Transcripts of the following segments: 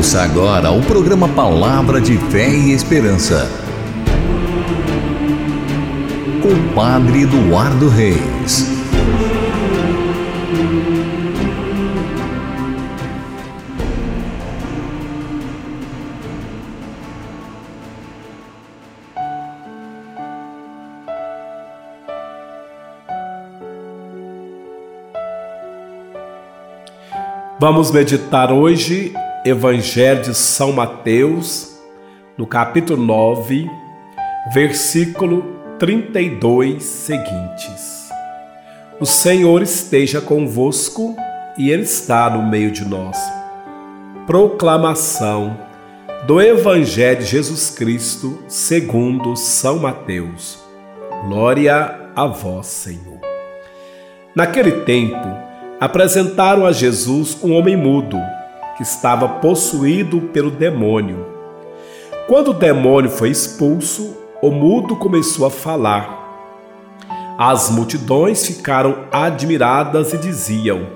Ouça agora o programa Palavra de Fé e Esperança. Com o Padre Eduardo Reis. Vamos meditar hoje Evangelho de São Mateus, no capítulo 9, versículo 32 seguintes. O Senhor esteja convosco e Ele está no meio de nós. Proclamação do Evangelho de Jesus Cristo segundo São Mateus. Glória a vós, Senhor. Naquele tempo, apresentaram a Jesus um homem mudo, que estava possuído pelo demônio. Quando o demônio foi expulso, o mudo começou a falar. As multidões ficaram admiradas e diziam: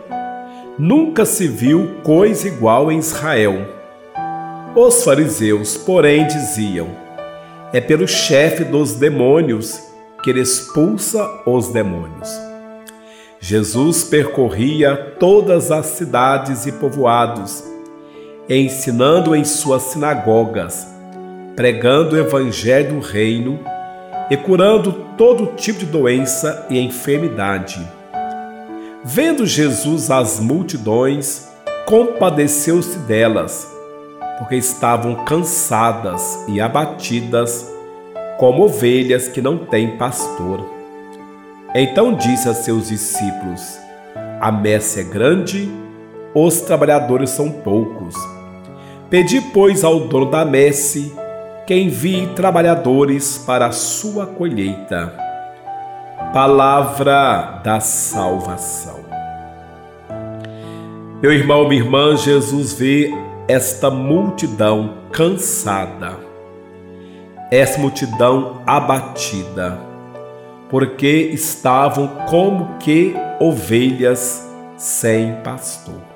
Nunca se viu coisa igual em Israel. Os fariseus, porém, diziam: É pelo chefe dos demônios que ele expulsa os demônios. Jesus percorria todas as cidades e povoados, ensinando em suas sinagogas, pregando o evangelho do reino e curando todo tipo de doença e enfermidade. Vendo Jesus as multidões, compadeceu-se delas, porque estavam cansadas e abatidas, como ovelhas que não têm pastor. Então disse a seus discípulos: A messe é grande, os trabalhadores são poucos. Pedi, pois, ao dono da messe que envie trabalhadores para a sua colheita. Palavra da salvação. Meu irmão, minha irmã, Jesus vê esta multidão cansada, essa multidão abatida porque estavam como que ovelhas sem pastor.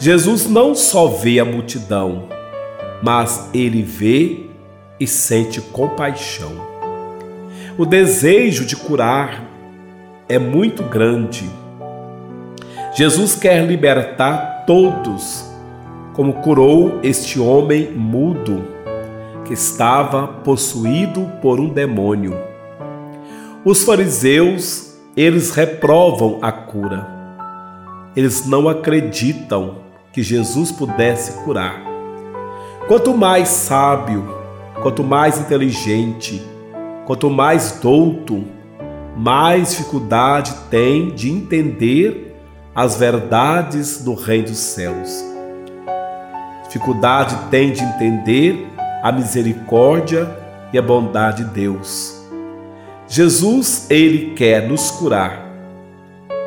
Jesus não só vê a multidão, mas ele vê e sente compaixão. O desejo de curar é muito grande. Jesus quer libertar todos, como curou este homem mudo que estava possuído por um demônio. Os fariseus, eles reprovam a cura. Eles não acreditam que Jesus pudesse curar. Quanto mais sábio, quanto mais inteligente, quanto mais douto, mais dificuldade tem de entender as verdades do Reino dos Céus. Dificuldade tem de entender a misericórdia e a bondade de Deus. Jesus, ele quer nos curar.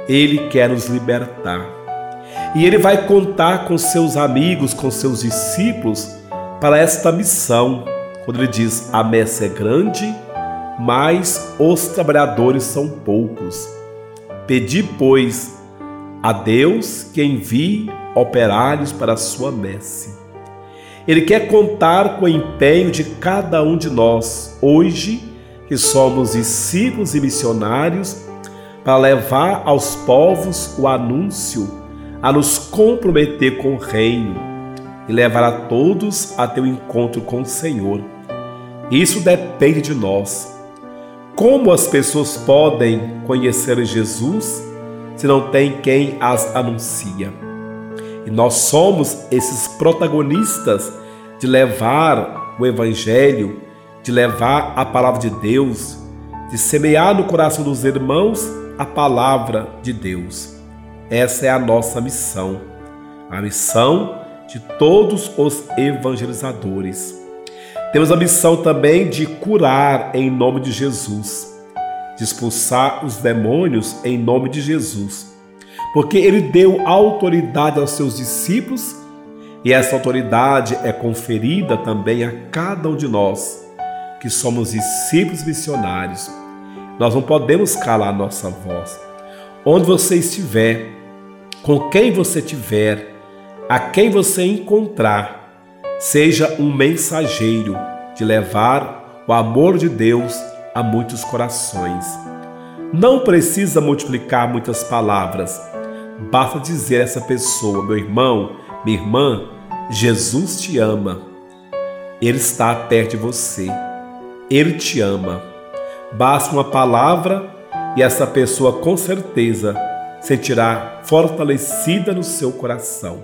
Ele quer nos libertar. E ele vai contar com seus amigos, com seus discípulos para esta missão. Quando ele diz: "A messe é grande, mas os trabalhadores são poucos. Pedi, pois, a Deus que envie operários para a sua messe. Ele quer contar com o empenho de cada um de nós, hoje que somos discípulos e missionários, para levar aos povos o anúncio, a nos comprometer com o Reino e levar a todos a ter um encontro com o Senhor. Isso depende de nós. Como as pessoas podem conhecer Jesus se não tem quem as anuncia? E nós somos esses protagonistas de levar o Evangelho de levar a palavra de Deus, de semear no coração dos irmãos a palavra de Deus. Essa é a nossa missão, a missão de todos os evangelizadores. Temos a missão também de curar em nome de Jesus, de expulsar os demônios em nome de Jesus, porque ele deu autoridade aos seus discípulos e essa autoridade é conferida também a cada um de nós que somos discípulos missionários, nós não podemos calar nossa voz. Onde você estiver, com quem você estiver, A quem você encontrar, seja um mensageiro de levar o amor de Deus a muitos corações. Não precisa multiplicar muitas palavras, basta dizer a essa pessoa, meu irmão, minha irmã, Jesus te ama. Ele está perto de você. Ele te ama. Basta uma palavra e essa pessoa com certeza sentirá fortalecida no seu coração.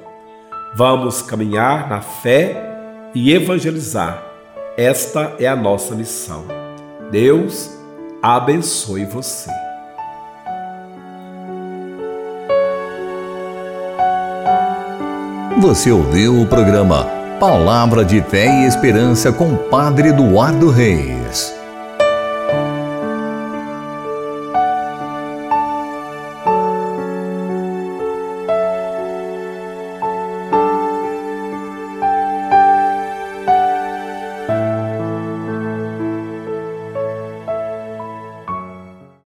Vamos caminhar na fé e evangelizar. Esta é a nossa missão. Deus abençoe você. Você ouviu o programa Palavra de Fé e Esperança com Padre Eduardo Reis.